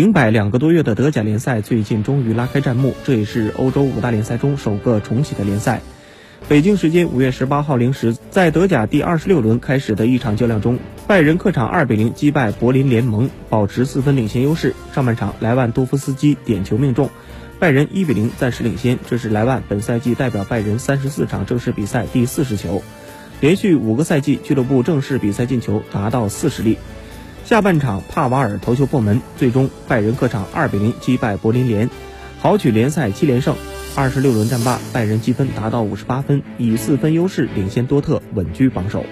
停摆两个多月的德甲联赛最近终于拉开战幕，这也是欧洲五大联赛中首个重启的联赛。北京时间五月十八号零时，在德甲第二十六轮开始的一场较量中，拜仁客场二比零击败柏林联盟，保持四分领先优势。上半场，莱万多夫斯基点球命中，拜仁一比零暂时领先。这是莱万本赛季代表拜仁三十四场正式比赛第四十球，连续五个赛季俱乐部正式比赛进球达到四十粒。下半场，帕瓦尔头球破门，最终拜仁客场二比零击败柏林联，豪取联赛七连胜。二十六轮战罢，拜仁积分达到五十八分，以四分优势领先多特，稳居榜首。